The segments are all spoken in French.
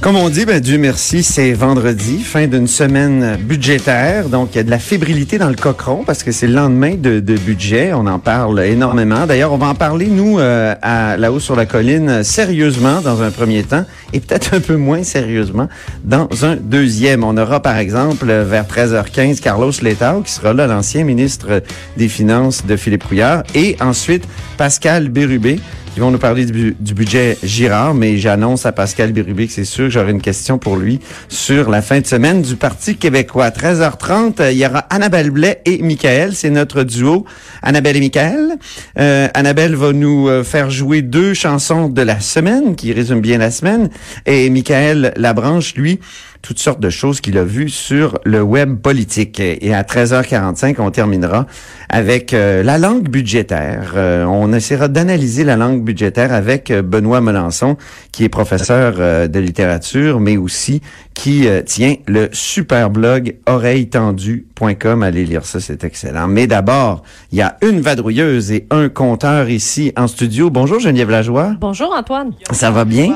Comme on dit, ben Dieu merci, c'est vendredi, fin d'une semaine budgétaire. Donc, il y a de la fébrilité dans le cochon parce que c'est le lendemain de, budget. On en parle énormément. D'ailleurs, on va en parler, nous, euh, à là-haut sur la colline, sérieusement dans un premier temps et peut-être un peu moins sérieusement dans un deuxième. On aura, par exemple, vers 13h15, Carlos Letao, qui sera là, l'ancien ministre des Finances de Philippe Couillard, et ensuite Pascal Bérubé, ils vont nous parler du, budget Girard, mais j'annonce à Pascal Bérubé que c'est sûr que j'aurai une question pour lui sur la fin de semaine du Parti québécois. À 13h30, il y aura Annabelle Blais et Michael. C'est notre duo, Annabelle et Michael. Euh, Annabelle va nous euh, faire jouer deux chansons de la semaine, qui résument bien la semaine. Et Michael Labranche, lui, toutes sortes de choses qu'il a vues sur le web politique. Et à 13h45, on terminera avec euh, la langue budgétaire. Euh, on essaiera d'analyser la langue budgétaire avec euh, Benoît Melançon, qui est professeur de littérature, mais aussi qui tient le super blog oreilletendu.com. Allez lire ça, c'est excellent. Mais d'abord, il y a une vadrouilleuse et un compteur ici en studio. Bonjour Geneviève Lajoie. Bonjour Antoine. Ça va bien?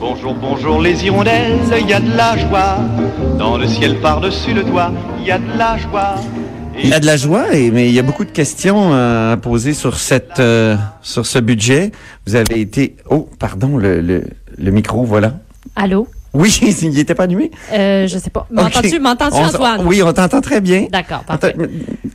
Bonjour, bonjour les hirondelles, il y a de la joie. Dans le ciel par-dessus le toit, il y a de la joie. Il y a de la joie, et, mais il y a beaucoup de questions euh, à poser sur cette euh, sur ce budget. Vous avez été oh pardon le, le, le micro voilà. Allô? Oui, il n'était pas allumé. Euh, je sais pas. M'entends-tu, m'entends-tu Antoine? Oui, on t'entend très bien. D'accord, parfait.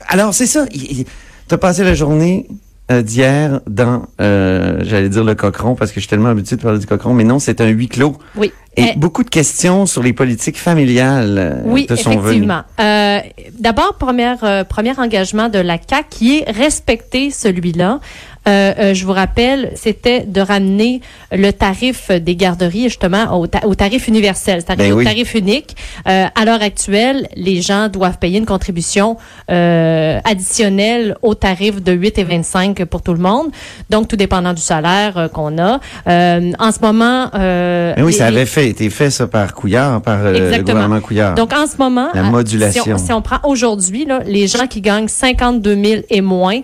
Alors c'est ça. Tu as passé la journée euh, d'hier dans, euh, j'allais dire le cochon parce que je suis tellement habitué de parler du cochon, mais non, c'est un huis clos. Oui. Et beaucoup de questions sur les politiques familiales euh, oui, te sont effectivement. Euh, D'abord, premier, euh, premier engagement de la CAC qui est respecter celui-là. Euh, euh, je vous rappelle, c'était de ramener le tarif des garderies justement au, ta au tarif universel, c'est-à-dire Ben au oui. tarif unique. Euh, à l'heure actuelle, les gens doivent payer une contribution euh, additionnelle au tarif de 8,25 pour tout le monde. Donc, tout dépendant du salaire qu'on a. En ce moment... Mais oui, ça avait fait, été fait ça par Couillard, par le gouvernement Couillard. Donc, en ce moment, La modulation. Si on, si on prend aujourd'hui, les gens qui gagnent 52 000 et moins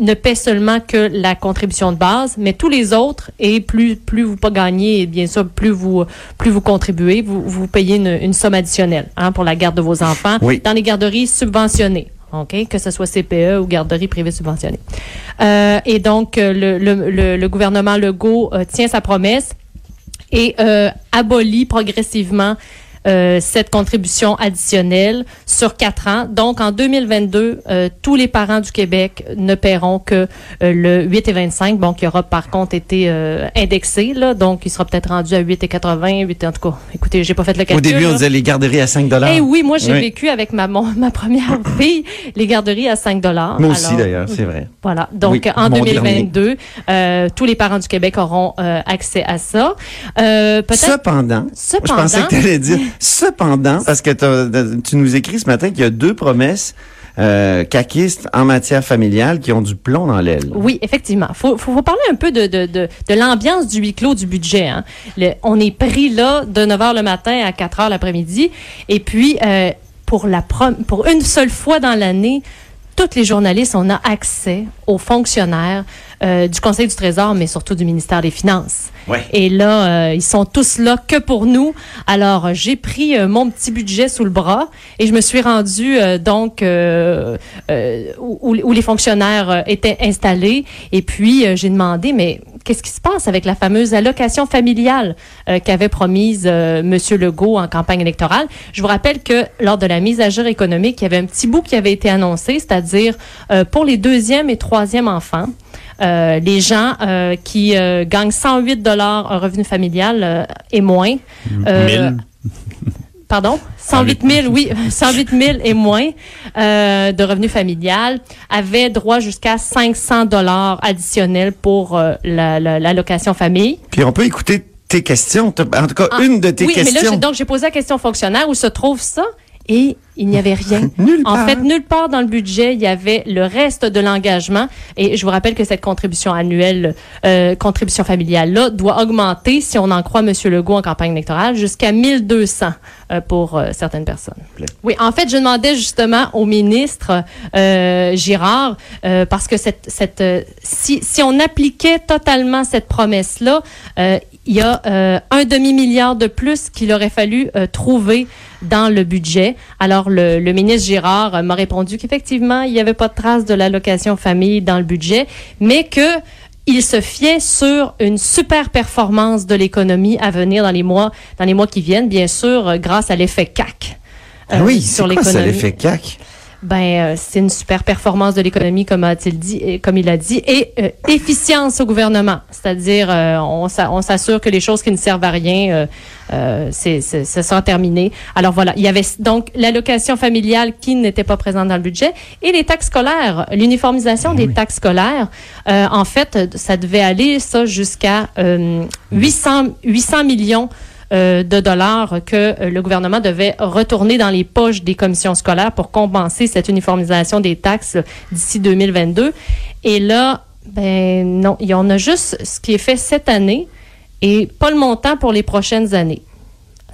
ne paient seulement que la contribution de base, mais tous les autres, et plus, plus vous pas gagnez, et bien sûr, plus vous, plus vous contribuez, vous, vous payez une, une somme additionnelle hein, pour la garde de vos enfants Oui. dans les garderies subventionnées. OK, que ce soit CPE ou garderie privée subventionnée. Euh, et donc, euh, le, le, le, le gouvernement Legault euh, tient sa promesse et euh, abolit progressivement euh, cette contribution additionnelle sur quatre ans. Donc, en 2022, euh, tous les parents du Québec ne paieront que euh, le 8,25, bon, qui aura par contre été indexé, là, donc il sera peut-être rendu à 8,80, 8, en tout cas, écoutez, j'ai pas fait le calcul. Au début, on disait les garderies à 5 dollars. Eh oui, moi j'ai Oui. vécu avec ma mon- ma première fille les garderies à 5 dollars. Moi aussi, d'ailleurs, c'est vrai. Voilà. Donc Oui, en mon 2022, euh, tous les parents du Québec auront accès à ça. Cependant, Cependant- je pensais que tu allais dire cependant, parce que tu nous écris ce matin qu'il y a deux promesses euh, caquistes en matière familiale qui ont du plomb dans l'aile. Oui, effectivement. Faut, faut, faut parler un peu de, de, de, de l'ambiance du huis clos du budget. Hein. Le- on est pris là de 9 h le matin à 4 h l'après-midi. Et puis, euh, pour, la prom- pour une seule fois dans l'année, toutes les journalistes, on a accès aux fonctionnaires euh, du Conseil du Trésor, mais surtout du ministère des Finances. Ouais. Et là, euh, ils sont tous là que pour nous. Alors, j'ai pris euh, mon petit budget sous le bras et je me suis rendue donc où, où les fonctionnaires étaient installés. Et puis, j'ai demandé, mais qu'est-ce qui se passe avec la fameuse allocation familiale euh, qu'avait promise euh, Monsieur Legault en campagne électorale? Je vous rappelle que lors de la mise à jour économique, il y avait un petit bout qui avait été annoncé, c'est-à-dire euh, pour les deuxième et troisième enfants. Euh, les gens euh, qui euh, gagnent 108 dollars un revenu familial et moins. euh, 1000. Pardon? 108 000, oui, 108 000 et moins euh, de revenus familial avaient droit jusqu'à 500 dollars additionnels pour euh, la- famille. Puis on peut écouter tes questions. En tout cas, Ah, une de tes oui, mais là, questions. donc j'ai posé la question fonctionnaire où se trouve ça? Et il n'y avait rien. Nulle en part. fait, nulle part dans le budget, il y avait le reste de l'engagement. Et je vous rappelle que cette contribution annuelle, euh, contribution familiale là, doit augmenter, si on en croit M. Legault en campagne électorale, jusqu'à 1200 euh, pour euh, certaines personnes. Oui, en fait, je demandais justement au ministre euh, Girard, euh, parce que cette, cette, euh, si, si on appliquait totalement cette promesse-là, euh, il y a euh, un demi-milliard de plus qu'il aurait fallu euh, trouver dans le budget. Alors, le, le ministre Girard euh, m'a répondu qu'effectivement, il n'y avait pas de trace de l'allocation famille dans le budget, mais que il se fiait sur une super performance de l'économie à venir dans les mois, dans les mois qui viennent, bien sûr, grâce à l'effet CAC. Ah oui, c'est quoi ça, l'effet CAC? Ben, euh, c'est une super performance de l'économie, comme a-t-il dit, et, comme il a dit, et euh, efficience au gouvernement. C'est-à-dire, euh, on, s'a- on s'assure que les choses qui ne servent à rien, euh, euh, c'est, c'est, ça sera terminé. Alors voilà, il y avait donc l'allocation familiale qui n'était pas présente dans le budget et les taxes scolaires, l'uniformisation des taxes scolaires. Euh, en fait, ça devait aller ça jusqu'à euh, 800 800 millions euh, de dollars que euh, le gouvernement devait retourner dans les poches des commissions scolaires pour compenser cette uniformisation des taxes d'ici 2022. Et là, ben non, il y en a juste ce qui est fait cette année et pas le montant pour les prochaines années.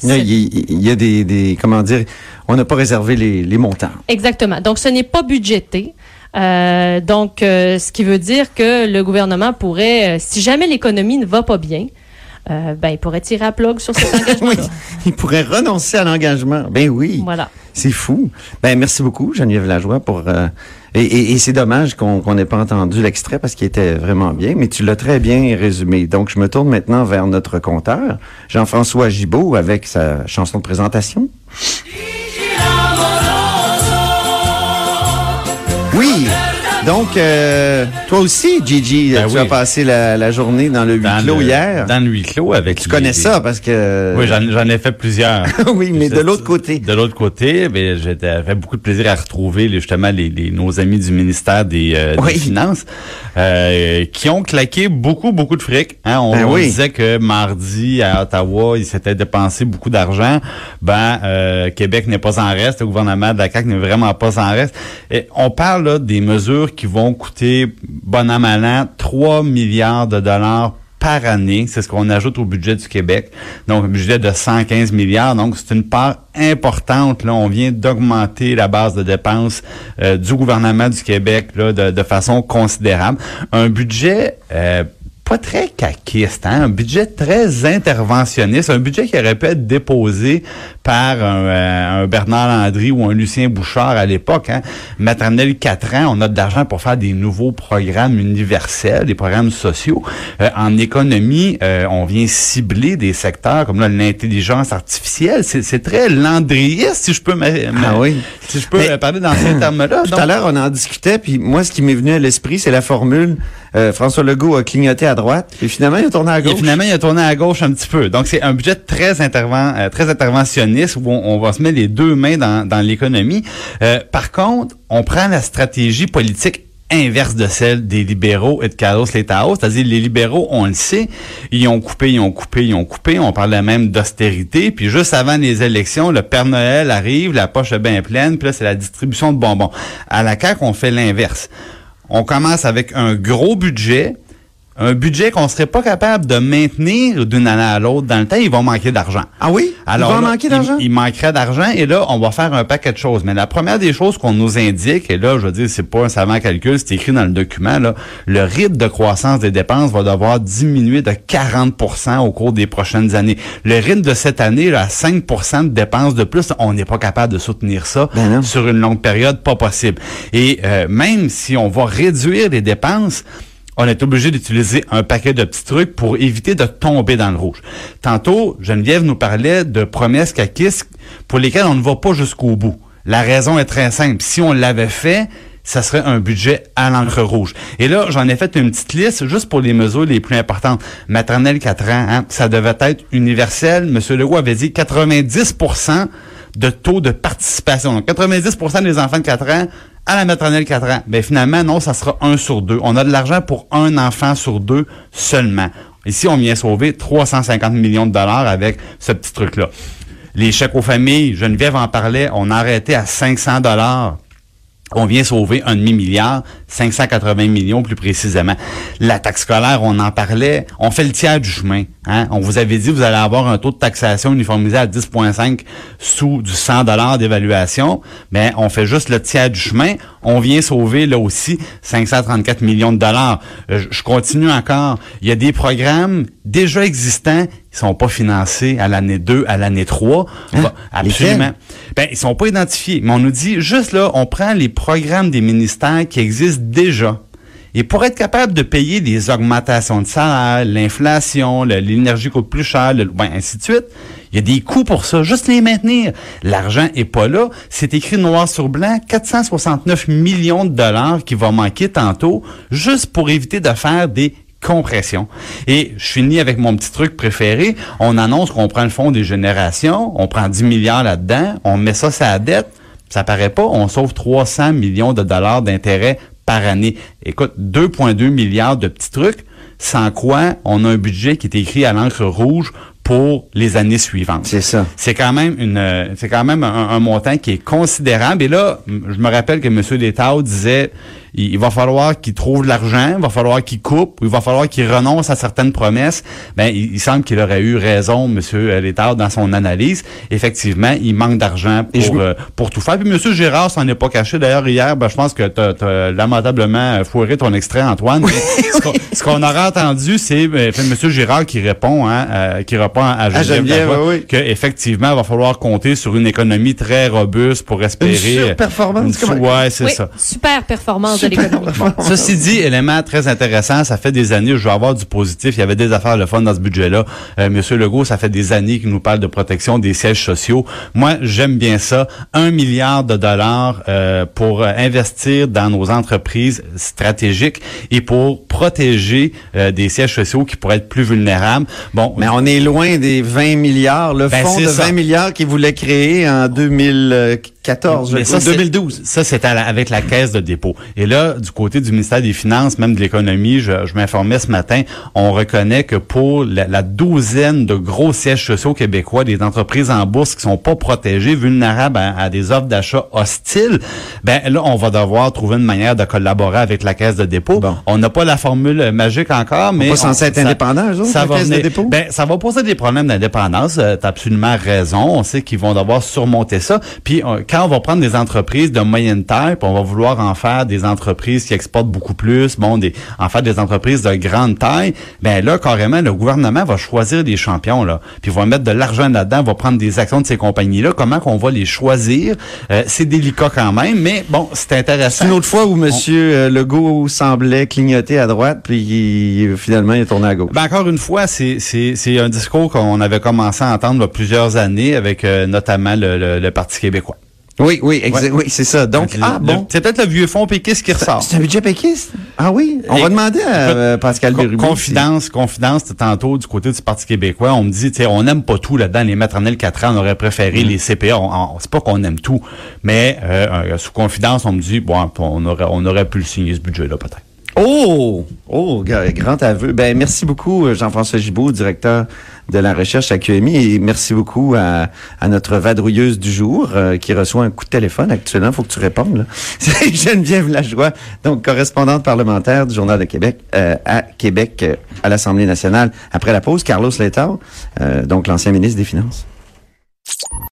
Il y, il y a des, des- comment dire, on n'a pas réservé les, les montants. Exactement. Donc, ce n'est pas budgété. Euh, donc, euh, ce qui veut dire que le gouvernement pourrait, euh, si jamais l'économie ne va pas bien, euh, ben, il pourrait tirer à plug sur cet Oui, engagement-là. il pourrait renoncer à l'engagement. Ben oui. Voilà. C'est fou. Ben merci beaucoup, Geneviève Lajoie, pour euh, et, et- et c'est dommage qu'on n'ait pas entendu l'extrait parce qu'il était vraiment bien, mais tu l'as très bien résumé. Donc je me tourne maintenant vers notre conteur, Jean-François Gibault, avec sa chanson de présentation. Donc, euh, toi aussi, Gigi, Ben tu oui. as passé la, la journée dans le huis Dans clos le- hier. Dans le huis clos avec Tu connais ça parce que... Oui, j'en ai fait plusieurs. oui, mais de l'autre côté. De l'autre côté, ben, j'avais beaucoup de plaisir à retrouver justement les, les- nos amis du ministère des, euh, des. Finances euh, qui ont claqué beaucoup, beaucoup de fric. Hein, on, Ben on oui. disait que mardi à Ottawa, ils s'étaient dépensé beaucoup d'argent. Ben, euh, Québec n'est pas en reste, le gouvernement de la CAQ n'est vraiment pas en reste. Et on parle là, des mesures qui vont coûter, bon an, mal an, 3 milliards de dollars par année. C'est ce qu'on ajoute au budget du Québec. Donc, un budget de 115 milliards. Donc, c'est une part importante. Là, on vient d'augmenter la base de dépenses euh, du gouvernement du Québec là, de, de façon considérable. Un budget euh, pas très caquiste, hein? un budget très interventionniste, un budget qui aurait pu être déposé par un, euh, un Bernard Landry ou un Lucien Bouchard à l'époque. Hein? Maternelle 4 ans, on a de l'argent pour faire des nouveaux programmes universels, des programmes sociaux. Euh, en économie, euh, on vient cibler des secteurs comme là, l'intelligence artificielle. C'est c'est très landriiste, si je peux Ah oui. si je peux Mais- parler dans ces termes-là. Tout à l'heure, on en discutait, puis moi, ce qui m'est venu à l'esprit, c'est la formule euh, François Legault a clignoté à droite, et finalement, il a tourné à Et gauche. finalement, il a tourné à gauche un petit peu. Donc, c'est un budget très euh, très interventionniste où on, on va se mettre les deux mains dans, dans l'économie. Euh, par contre, on prend la stratégie politique inverse de celle des libéraux et de Carlos Letao. C'est-à-dire, les libéraux, on le sait, ils ont coupé, ils ont coupé, ils ont coupé. On parlait même d'austérité. Puis juste avant les élections, le Père Noël arrive, la poche est bien pleine, puis là, c'est la distribution de bonbons. À la CAQ, on fait l'inverse. On commence avec un gros budget, un budget qu'on serait pas capable de maintenir d'une année à l'autre. Dans le temps, il va manquer d'argent. Ah oui? Alors, il va là, manquer d'argent? Il, il manquerait d'argent et là, on va faire un paquet de choses. Mais la première des choses qu'on nous indique, et là, je veux dire, c'est pas un savant calcul, c'est écrit dans le document, là, le rythme de croissance des dépenses va devoir diminuer de 40% au cours des prochaines années. Le rythme de cette année, là, à 5% de dépenses de plus, on n'est pas capable de soutenir ça Ben sur une longue période, pas possible. Et euh, même si on va réduire les dépenses, on est obligé d'utiliser un paquet de petits trucs pour éviter de tomber dans le rouge. Tantôt, Geneviève nous parlait de promesses caquistes pour lesquelles on ne va pas jusqu'au bout. La raison est très simple. Si on l'avait fait, ça serait un budget à l'encre rouge. Et là, j'en ai fait une petite liste juste pour les mesures les plus importantes. Maternelle 4 ans, hein, ça devait être universel. Monsieur Legault avait dit 90% de taux de participation. Donc, 90% des enfants de 4 ans à la maternelle 4 ans. Ben finalement, non, ça sera un sur deux. On a de l'argent pour un enfant sur deux seulement. Ici, on vient sauver 350 millions de dollars avec ce petit truc-là. Les chèques aux familles, Geneviève en parlait, on a arrêté à 500 dollars on vient sauver un demi-milliard, 580 millions plus précisément. La taxe scolaire, on en parlait, on fait le tiers du chemin. Hein? On vous avait dit, vous allez avoir un taux de taxation uniformisé à 10,5 sous du 100 dollars d'évaluation, mais on fait juste le tiers du chemin. On vient sauver là aussi 534 millions de dollars. Euh, je continue encore. Il y a des programmes déjà existants ils sont pas financés à l'année 2, à l'année 3. Hein? Absolument. Ben, ils sont pas identifiés. Mais on nous dit, juste là, on prend les programmes des ministères qui existent déjà. Et pour être capable de payer des augmentations de salaire, l'inflation, l'énergie coûte plus cher, le, ben, ainsi de suite, il y a des coûts pour ça, juste les maintenir. L'argent est pas là. C'est écrit noir sur blanc, 469 millions de dollars qui vont manquer tantôt, juste pour éviter de faire des compression. Et je finis avec mon petit truc préféré. On annonce qu'on prend le fonds des générations, on prend 10 milliards là-dedans, on met ça sur la dette. Ça paraît pas, on sauve 300 millions de dollars d'intérêts par année. Écoute, 2,2 milliards de petits trucs, sans quoi on a un budget qui est écrit à l'encre rouge pour les années suivantes. C'est ça. C'est quand même une, c'est quand même un, montant qui est considérable. Et là, je me rappelle que M. Létao disait, il, va falloir qu'il trouve de l'argent, il va falloir qu'il coupe, il va falloir qu'il renonce à certaines promesses. Ben, il, semble qu'il aurait eu raison, M. Létard, dans son analyse. Effectivement, il manque d'argent pour, euh, pour tout faire. Puis M. Gérard s'en est pas caché. D'ailleurs, hier, ben, je pense que tu as, lamentablement foiré ton extrait, Antoine. ce qu'on aura entendu, c'est ben, M. Gérard qui répond, hein, euh, qui répond à Geneviève, oui. qu'effectivement, il va falloir compter sur une économie très robuste pour espérer... Une performance. ouais, c'est ça. Super performance ceci dit, élément très intéressant, ça fait des années, je veux avoir du positif. Il y avait des affaires le fun dans ce budget-là. Euh, Monsieur Legault, ça fait des années qu'il nous parle de protection des sièges sociaux. Moi, j'aime bien ça. Un milliard de dollars euh, pour investir dans nos entreprises stratégiques et pour protéger euh, des sièges sociaux qui pourraient être plus vulnérables. Bon, mais on est loin des 20 milliards. Le ben, fonds de 20 milliards qu'il voulait créer en 2014, mais ça, 2012. Ça, c'était avec la caisse de dépôt. Et là, du côté du ministère des Finances, même de l'économie, je, m'informais ce matin, on reconnaît que pour la, douzaine de gros sièges sociaux québécois, des entreprises en bourse qui sont pas protégées, vulnérables à, des offres d'achat hostiles, ben là, on va devoir trouver une manière de collaborer avec la caisse de dépôt. On n'a pas la formule magique encore, mais... On pas censé être indépendant, ça va de dépôt? Ben, ça va poser des problèmes d'indépendance. Euh, tu as absolument raison. On sait qu'ils vont devoir surmonter ça. Puis, euh, quand on va prendre des entreprises de moyenne taille, puis on va vouloir en faire des entreprises qui exportent beaucoup plus, bon, des, en fait, des entreprises de grande taille, ben là, carrément, le gouvernement va choisir des champions, là, puis va mettre de l'argent là-dedans, va prendre des actions de ces compagnies-là. Comment qu'on va les choisir? Euh, c'est délicat quand même, mais bon, c'est intéressant. C'est une autre fois où M. Euh, Legault semblait clignoter à droite, puis finalement, il est tourné à gauche. Ben, encore une fois, c'est, c'est, un discours qu'on avait commencé à entendre il y a plusieurs années avec euh, notamment le Parti québécois. Oui, oui, oui, c'est ça. Donc, ah, bon. C'est peut-être le vieux fonds péquiste qui ressort. C'est un budget péquiste? Ah oui? On va demander à euh, Pascal Bérubé. Confidence, confidence, tantôt, du côté du Parti québécois, on me dit, tu sais, on n'aime pas tout là-dedans, les maternelles 4 ans, on aurait préféré mm. les CPA. C'est pas qu'on aime tout, mais euh, sous confidence, on me dit, bon, on aurait, on aurait pu le signer, ce budget-là, peut-être. Oh! Oh, grand aveu. Ben, merci beaucoup, euh, Jean-François Gibault, directeur de la recherche à QMI, et merci beaucoup à, notre vadrouilleuse du jour, euh, qui reçoit un coup de téléphone actuellement. Faut que tu répondes, C'est Geneviève Lajoie, donc correspondante parlementaire du Journal de Québec euh, à Québec, à l'Assemblée nationale. Après la pause, Carlos Letao, donc l'ancien ministre des Finances.